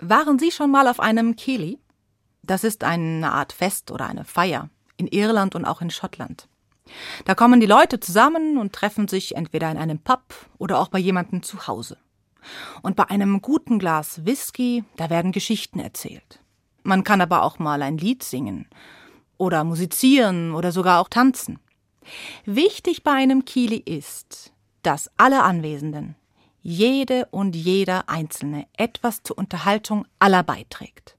Waren Sie schon mal auf einem Kili? Das ist eine Art Fest oder eine Feier in Irland und auch in Schottland. Da kommen die Leute zusammen und treffen sich entweder in einem Pub oder auch bei jemandem zu Hause. Und bei einem guten Glas Whisky, da werden Geschichten erzählt. Man kann aber auch mal ein Lied singen oder musizieren oder sogar auch tanzen. Wichtig bei einem Kili ist, dass alle Anwesenden, jede und jeder Einzelne etwas zur Unterhaltung aller beiträgt.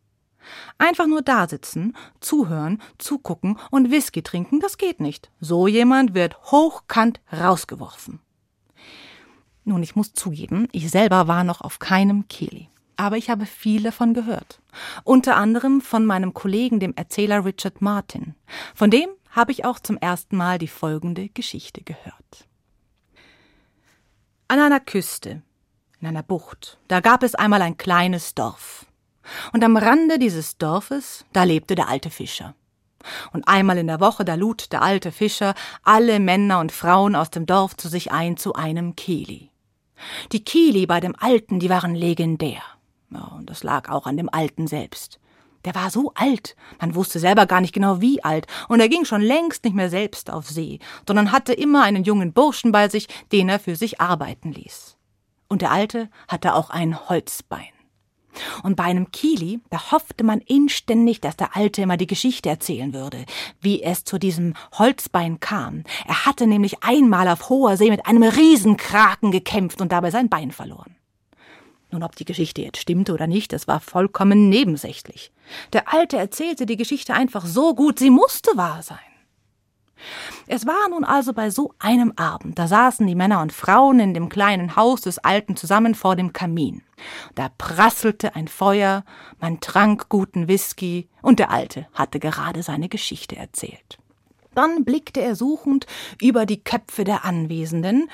Einfach nur dasitzen, zuhören, zugucken und Whisky trinken, das geht nicht. So jemand wird hochkant rausgeworfen. Nun, ich muss zugeben, ich selber war noch auf keinem Kili. Aber ich habe viel davon gehört. Unter anderem von meinem Kollegen, dem Erzähler Richard Martin. Von dem habe ich auch zum ersten Mal die folgende Geschichte gehört. An einer Küste, in einer Bucht, da gab es einmal ein kleines Dorf. Und am Rande dieses Dorfes, da lebte der alte Fischer. Und einmal in der Woche, da lud der alte Fischer alle Männer und Frauen aus dem Dorf zu sich ein zu einem Kili. Die Kili bei dem Alten, die waren legendär. Ja, und das lag auch an dem Alten selbst. Der war so alt, man wusste selber gar nicht genau wie alt, und er ging schon längst nicht mehr selbst auf See, sondern hatte immer einen jungen Burschen bei sich, den er für sich arbeiten ließ. Und der Alte hatte auch ein Holzbein. Und bei einem Kili, da hoffte man inständig, dass der Alte immer die Geschichte erzählen würde, wie es zu diesem Holzbein kam. Er hatte nämlich einmal auf hoher See mit einem Riesenkraken gekämpft und dabei sein Bein verloren. Nun, ob die Geschichte jetzt stimmte oder nicht, das war vollkommen nebensächlich. Der Alte erzählte die Geschichte einfach so gut, sie musste wahr sein. Es war nun also bei so einem Abend, da saßen die Männer und Frauen in dem kleinen Haus des Alten zusammen vor dem Kamin. Da prasselte ein Feuer, man trank guten Whisky, und der Alte hatte gerade seine Geschichte erzählt. Dann blickte er suchend über die Köpfe der Anwesenden,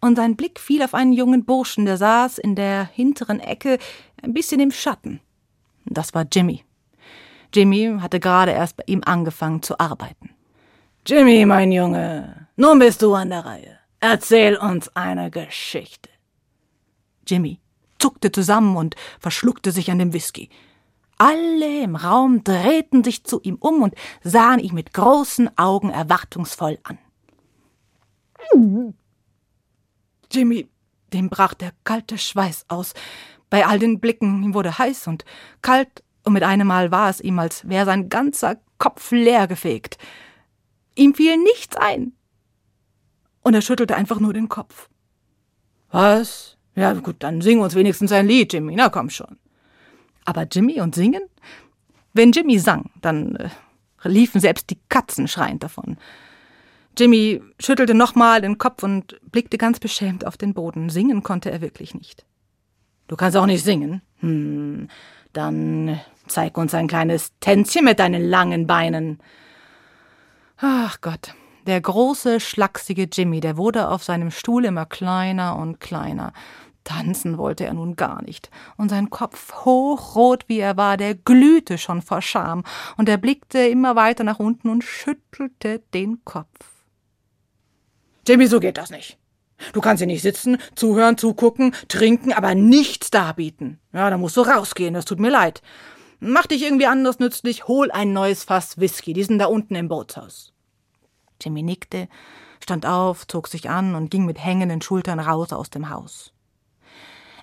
und sein Blick fiel auf einen jungen Burschen, der saß in der hinteren Ecke, ein bisschen im Schatten. Das war Jimmy. Jimmy hatte gerade erst bei ihm angefangen zu arbeiten. Jimmy, mein Junge, nun bist du an der Reihe. Erzähl uns eine Geschichte. Jimmy zuckte zusammen und verschluckte sich an dem Whisky. Alle im Raum drehten sich zu ihm um und sahen ihn mit großen Augen erwartungsvoll an. Jimmy, dem brach der kalte Schweiß aus. Bei all den Blicken, ihm wurde heiß und kalt, und mit einem Mal war es ihm, als wäre sein ganzer Kopf leer gefegt. Ihm fiel nichts ein. Und er schüttelte einfach nur den Kopf. Was? Ja, gut, dann sing uns wenigstens ein Lied, Jimmy. Na komm schon. Aber Jimmy und singen? Wenn Jimmy sang, dann äh, liefen selbst die Katzen schreiend davon. Jimmy schüttelte nochmal den Kopf und blickte ganz beschämt auf den Boden. Singen konnte er wirklich nicht. Du kannst auch nicht singen? Hm, dann zeig uns ein kleines Tänzchen mit deinen langen Beinen. Ach Gott, der große, schlachsige Jimmy, der wurde auf seinem Stuhl immer kleiner und kleiner. Tanzen wollte er nun gar nicht, und sein Kopf, hochrot wie er war, der glühte schon vor Scham, und er blickte immer weiter nach unten und schüttelte den Kopf. Jimmy, so geht das nicht. Du kannst hier nicht sitzen, zuhören, zugucken, trinken, aber nichts darbieten. Ja, da musst du rausgehen, das tut mir leid. Mach dich irgendwie anders nützlich, hol ein neues Fass Whisky, die sind da unten im Bootshaus. Jimmy nickte, stand auf, zog sich an und ging mit hängenden Schultern raus aus dem Haus.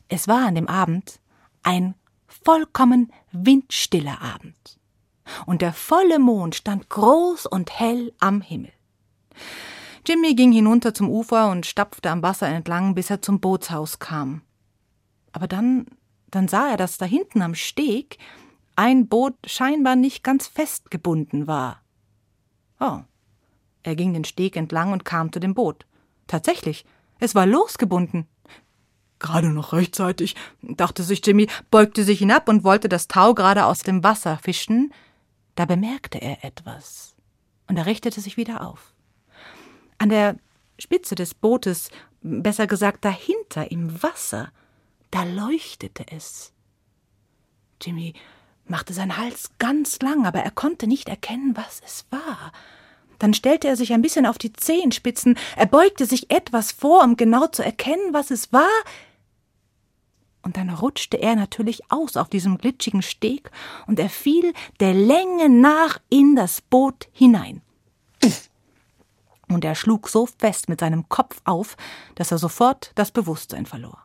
Es war an dem Abend ein vollkommen windstiller Abend. Und der volle Mond stand groß und hell am Himmel. Jimmy ging hinunter zum Ufer und stapfte am Wasser entlang, bis er zum Bootshaus kam. Aber dann, dann sah er, dass da hinten am Steg ein Boot scheinbar nicht ganz festgebunden war. Oh. Er ging den Steg entlang und kam zu dem Boot. Tatsächlich, es war losgebunden. Gerade noch rechtzeitig, dachte sich Jimmy, beugte sich hinab und wollte das Tau gerade aus dem Wasser fischen. Da bemerkte er etwas. Und er richtete sich wieder auf. An der Spitze des Bootes, besser gesagt dahinter im Wasser, da leuchtete es. Jimmy machte seinen Hals ganz lang, aber er konnte nicht erkennen, was es war. Dann stellte er sich ein bisschen auf die Zehenspitzen, er beugte sich etwas vor, um genau zu erkennen, was es war, Und dann rutschte er natürlich aus auf diesem glitschigen Steg und er fiel der Länge nach in das Boot hinein. Und er schlug so fest mit seinem Kopf auf, dass er sofort das Bewusstsein verlor.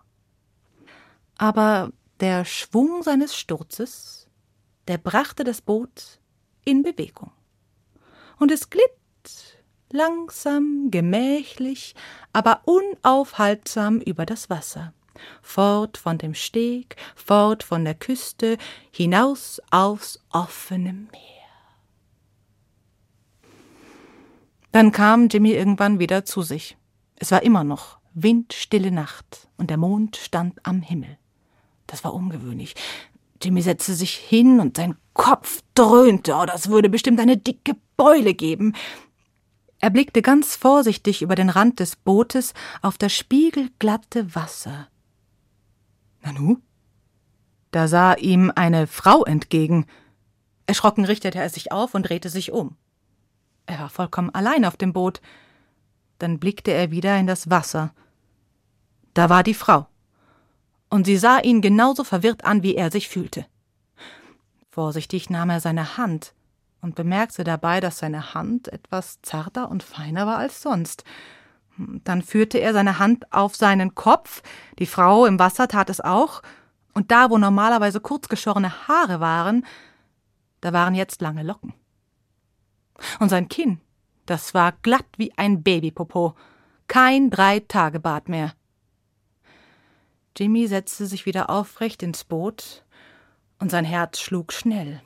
Aber der Schwung seines Sturzes, der brachte das Boot in Bewegung. Und es glitt langsam, gemächlich, aber unaufhaltsam über das Wasser, fort von dem Steg, fort von der Küste, hinaus aufs offene Meer. Dann kam Jimmy irgendwann wieder zu sich. Es war immer noch windstille Nacht und der Mond stand am Himmel. Das war ungewöhnlich. Jimmy setzte sich hin und sein Kopf dröhnte. Oh, das würde bestimmt eine dicke Beule geben. Er blickte ganz vorsichtig über den Rand des Bootes auf das spiegelglatte Wasser. Nanu? Da sah ihm eine Frau entgegen. Erschrocken richtete er sich auf und drehte sich um. Er war vollkommen allein auf dem Boot. Dann blickte er wieder in das Wasser. Da war die Frau. Und sie sah ihn genauso verwirrt an, wie er sich fühlte. Vorsichtig nahm er seine Hand und bemerkte dabei, dass seine Hand etwas zarter und feiner war als sonst. Dann führte er seine Hand auf seinen Kopf, die Frau im Wasser tat es auch, und da, wo normalerweise kurzgeschorene Haare waren, da waren jetzt lange Locken. Und sein Kinn, das war glatt wie ein Babypopo, kein Drei-Tage-Bad mehr. Jimmy setzte sich wieder aufrecht ins Boot, und sein Herz schlug schnell.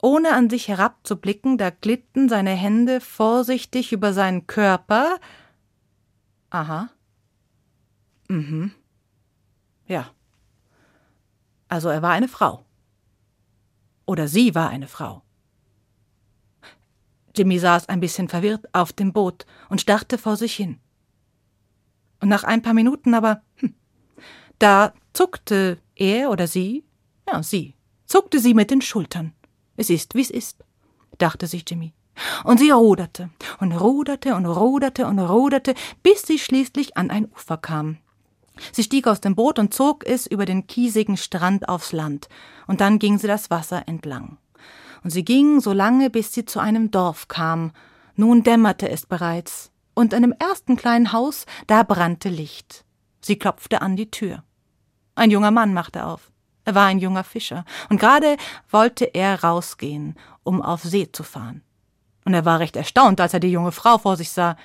Ohne an sich herabzublicken, da glitten seine Hände vorsichtig über seinen Körper. Aha. Mhm. Ja. Also er war eine Frau. Oder sie war eine Frau. Jimmy saß ein bisschen verwirrt auf dem Boot und starrte vor sich hin. Und nach ein paar Minuten aber, hm, da zuckte er oder sie, ja, sie, zuckte sie mit den Schultern. Es ist, wie's ist, dachte sich Jimmy. Und sie ruderte und ruderte und ruderte und ruderte, bis sie schließlich an ein Ufer kam. Sie stieg aus dem Boot und zog es über den kiesigen Strand aufs Land, und dann ging sie das Wasser entlang. Und sie ging so lange, bis sie zu einem Dorf kam. Nun dämmerte es bereits, und an dem ersten kleinen Haus, da brannte Licht. Sie klopfte an die Tür. Ein junger Mann machte auf. Er war ein junger Fischer, und gerade wollte er rausgehen, um auf See zu fahren. Und er war recht erstaunt, als er die junge Frau vor sich sah.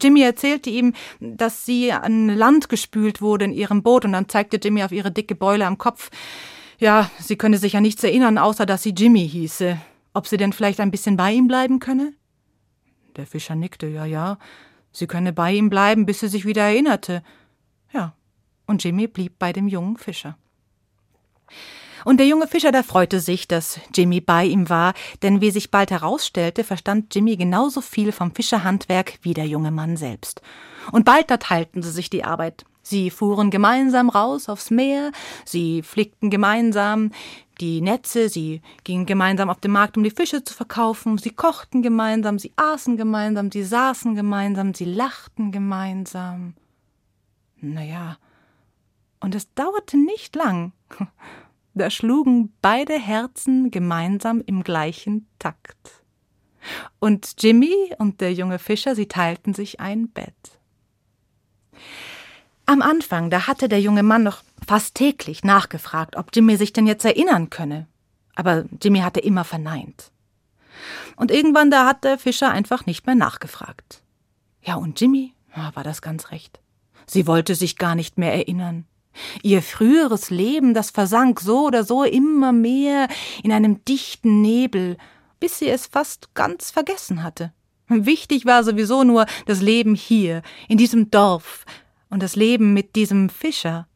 Jimmy erzählte ihm, dass sie an Land gespült wurde in ihrem Boot, und dann zeigte Jimmy auf ihre dicke Beule am Kopf. Ja, sie könne sich ja nichts erinnern, außer dass sie Jimmy hieße. Ob sie denn vielleicht ein bisschen bei ihm bleiben könne? Der Fischer nickte, ja, ja. Sie könne bei ihm bleiben, bis sie sich wieder erinnerte. Und Jimmy blieb bei dem jungen Fischer. Und der junge Fischer, der freute sich, dass Jimmy bei ihm war, denn wie sich bald herausstellte, verstand Jimmy genauso viel vom Fischerhandwerk wie der junge Mann selbst. Und bald da teilten sie sich die Arbeit. Sie fuhren gemeinsam raus aufs Meer, sie flickten gemeinsam die Netze, sie gingen gemeinsam auf den Markt, um die Fische zu verkaufen, sie kochten gemeinsam, sie aßen gemeinsam, sie saßen gemeinsam, sie lachten gemeinsam. Naja, und es dauerte nicht lang, da schlugen beide Herzen gemeinsam im gleichen Takt. Und Jimmy und der junge Fischer, sie teilten sich ein Bett. Am Anfang, da hatte der junge Mann noch fast täglich nachgefragt, ob Jimmy sich denn jetzt erinnern könne. Aber Jimmy hatte immer verneint. Und irgendwann, da hat der Fischer einfach nicht mehr nachgefragt. Ja, und Jimmy, war das ganz recht. Sie wollte sich gar nicht mehr erinnern. Ihr früheres Leben, das versank so oder so immer mehr in einem dichten Nebel, bis sie es fast ganz vergessen hatte. Wichtig war sowieso nur das Leben hier, in diesem Dorf, und das Leben mit diesem Fischer,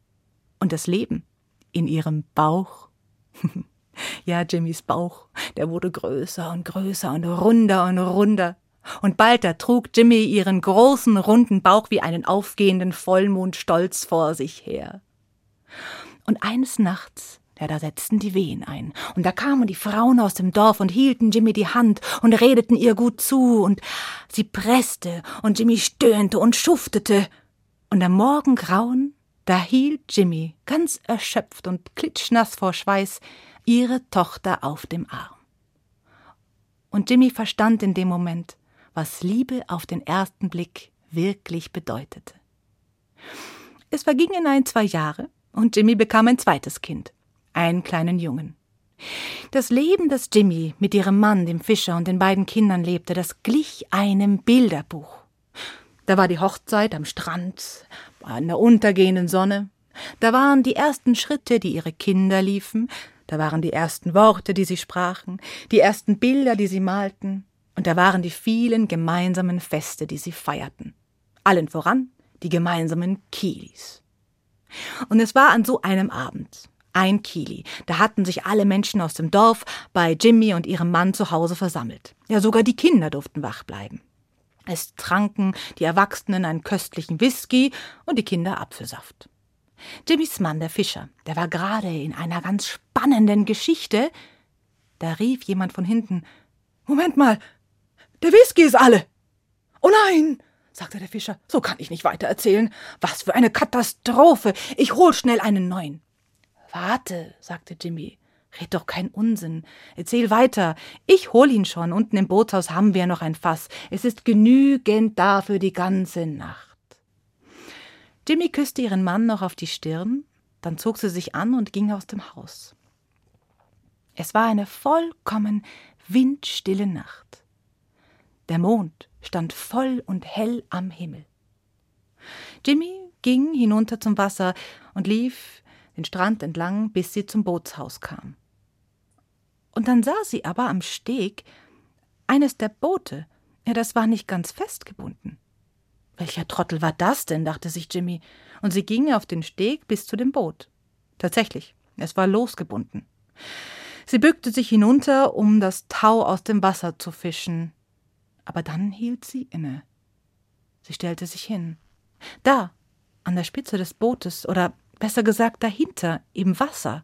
und das Leben in ihrem Bauch. ja, Jimmys Bauch, der wurde größer und größer und runder und runder. Und bald da trug Jimmy ihren großen, runden Bauch wie einen aufgehenden Vollmond stolz vor sich her. Und eines Nachts, ja, da setzten die Wehen ein, und da kamen die Frauen aus dem Dorf und hielten Jimmy die Hand und redeten ihr gut zu, und sie presste, und Jimmy stöhnte und schuftete, und am Morgengrauen, Da hielt Jimmy, ganz erschöpft und klitschnass vor Schweiß, ihre Tochter auf dem Arm. Und Jimmy verstand in dem Moment, was Liebe auf den ersten Blick wirklich bedeutete. Es vergingen ein, zwei Jahre und Jimmy bekam ein zweites Kind, einen kleinen Jungen. Das Leben, das Jimmy mit ihrem Mann, dem Fischer und den beiden Kindern lebte, das glich einem Bilderbuch. Da war die Hochzeit am Strand, an der untergehenden Sonne. Da waren die ersten Schritte, die ihre Kinder liefen. Da waren die ersten Worte, die sie sprachen, die ersten Bilder, die sie malten. Und da waren die vielen gemeinsamen Feste, die sie feierten. Allen voran die gemeinsamen Kilis. Und es war an so einem Abend, ein Kili, da hatten sich alle Menschen aus dem Dorf bei Jimmy und ihrem Mann zu Hause versammelt. Ja, sogar die Kinder durften wach bleiben. Es tranken die Erwachsenen einen köstlichen Whisky und die Kinder Apfelsaft. Jimmys Mann, der Fischer, der war gerade in einer ganz spannenden Geschichte. Da rief jemand von hinten: Moment mal, der Whisky ist alle! Oh nein! Sagte der Fischer, so kann ich nicht weiter erzählen. Was für eine Katastrophe! Ich hol schnell einen neuen. Warte, sagte Jimmy, Red doch keinen Unsinn. Erzähl weiter. Ich hol ihn schon. Unten im Bootshaus haben wir noch ein Fass. Es ist genügend da für die ganze Nacht. Jimmy küsste ihren Mann noch auf die Stirn, dann zog sie sich an und ging aus dem Haus. Es war eine vollkommen windstille Nacht. Der Mond stand voll und hell am Himmel. Jimmy ging hinunter zum Wasser und lief den Strand entlang, bis sie zum Bootshaus kam. Und dann sah sie aber am Steg eines der Boote. Ja, das war nicht ganz festgebunden. Welcher Trottel war das denn? dachte sich Jimmy, und sie ging auf den Steg bis zu dem Boot. Tatsächlich, es war losgebunden. Sie bückte sich hinunter, um das Tau aus dem Wasser zu fischen. Aber dann hielt sie inne. Sie stellte sich hin. Da, an der Spitze des Bootes, oder besser gesagt dahinter, im Wasser,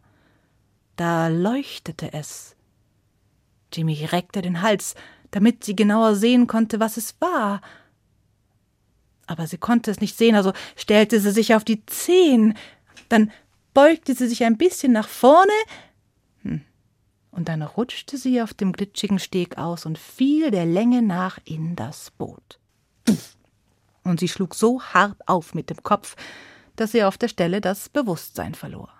da leuchtete es. Jimmy reckte den Hals, damit sie genauer sehen konnte, was es war. Aber sie konnte es nicht sehen, also stellte sie sich auf die Zehen. Dann beugte sie sich ein bisschen nach vorne. Und dann rutschte sie auf dem glitschigen Steg aus und fiel der Länge nach in das Boot. Und sie schlug so hart auf mit dem Kopf, dass sie auf der Stelle das Bewusstsein verlor.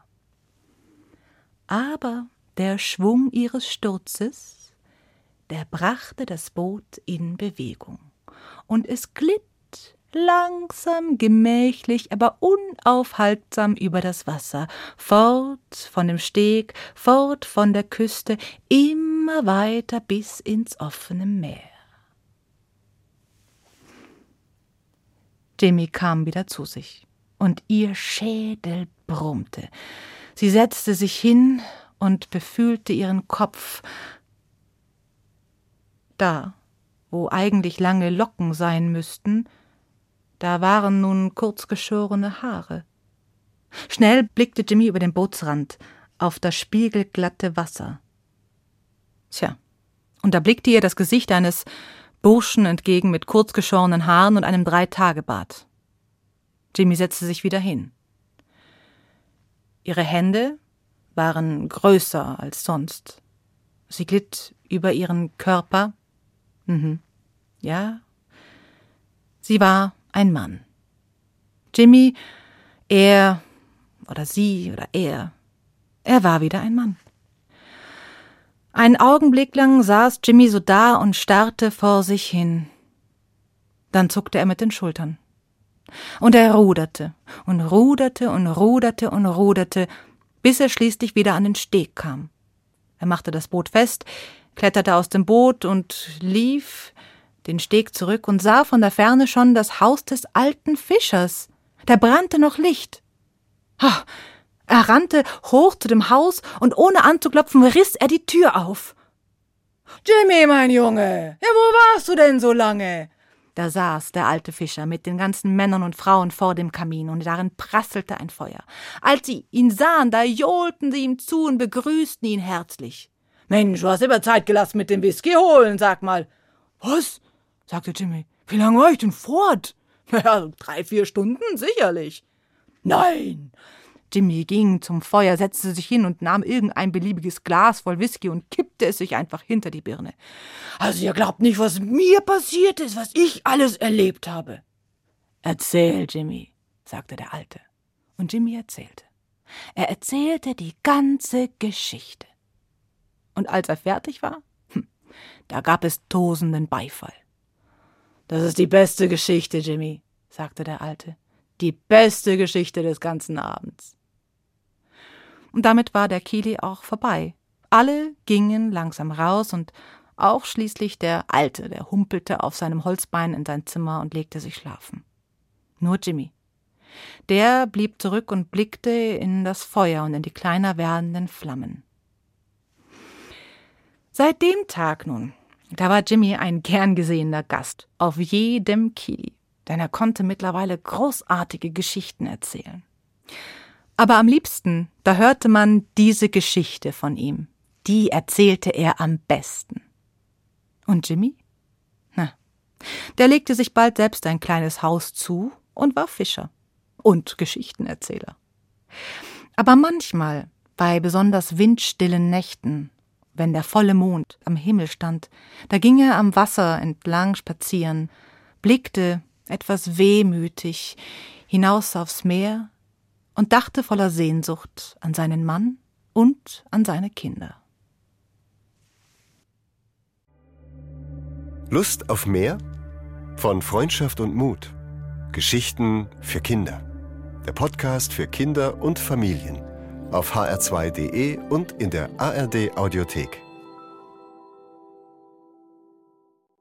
Aber der Schwung ihres Sturzes der brachte das Boot in Bewegung, und es glitt langsam, gemächlich, aber unaufhaltsam über das Wasser, fort von dem Steg, fort von der Küste, immer weiter bis ins offene Meer. Jimmy kam wieder zu sich, und ihr Schädel brummte. Sie setzte sich hin und befühlte ihren Kopf, da, wo eigentlich lange Locken sein müssten, da waren nun kurzgeschorene Haare. Schnell blickte Jimmy über den Bootsrand auf das spiegelglatte Wasser. Tja, und da blickte ihr das Gesicht eines Burschen entgegen mit kurzgeschorenen Haaren und einem Dreitagebart. Jimmy setzte sich wieder hin. Ihre Hände waren größer als sonst. Sie glitt über ihren Körper Mhm. Ja. Sie war ein Mann. Jimmy, er oder sie oder er, er war wieder ein Mann. Einen Augenblick lang saß Jimmy so da und starrte vor sich hin. Dann zuckte er mit den Schultern. Und er ruderte und ruderte und ruderte und ruderte, bis er schließlich wieder an den Steg kam. Er machte das Boot fest, kletterte aus dem Boot und lief den Steg zurück und sah von der Ferne schon das Haus des alten Fischers. Da brannte noch Licht. Ha, er rannte hoch zu dem Haus und ohne anzuklopfen riss er die Tür auf. Jimmy, mein Junge, ja, wo warst du denn so lange? Da saß der alte Fischer mit den ganzen Männern und Frauen vor dem Kamin, und darin prasselte ein Feuer. Als sie ihn sahen, da johlten sie ihm zu und begrüßten ihn herzlich. Mensch, du hast immer Zeit gelassen mit dem Whisky holen, sag mal. Was? Sagte Jimmy. Wie lange war ich denn fort? Naja, drei, vier Stunden sicherlich. Nein. Jimmy ging zum Feuer, setzte sich hin und nahm irgendein beliebiges Glas voll Whisky und kippte es sich einfach hinter die Birne. Also ihr glaubt nicht, was mir passiert ist, was ich alles erlebt habe. Erzähl, Jimmy, sagte der Alte. Und Jimmy erzählte. Er erzählte die ganze Geschichte. Und als er fertig war, hm, da gab es tosenden Beifall. Das ist die beste Geschichte, Jimmy, sagte der Alte. Die beste Geschichte des ganzen Abends. Und damit war der Kili auch vorbei. Alle gingen langsam raus und auch schließlich der Alte, der humpelte auf seinem Holzbein in sein Zimmer und legte sich schlafen. Nur Jimmy. Der blieb zurück und blickte in das Feuer und in die kleiner werdenden Flammen. Seit dem Tag nun, da war Jimmy ein gern gesehener Gast auf jedem Kili, denn er konnte mittlerweile großartige Geschichten erzählen. Aber am liebsten, da hörte man diese Geschichte von ihm. Die erzählte er am besten. Und Jimmy? Na, der legte sich bald selbst ein kleines Haus zu und war Fischer und Geschichtenerzähler. Aber manchmal, bei besonders windstillen Nächten, wenn der volle Mond am Himmel stand, da ging er am Wasser entlang spazieren, blickte etwas wehmütig hinaus aufs Meer und dachte voller Sehnsucht an seinen Mann und an seine Kinder. Lust auf mehr? Von Freundschaft und Mut. Geschichten für Kinder. Der Podcast für Kinder und Familien auf hr2.de und in der ARD Audiothek.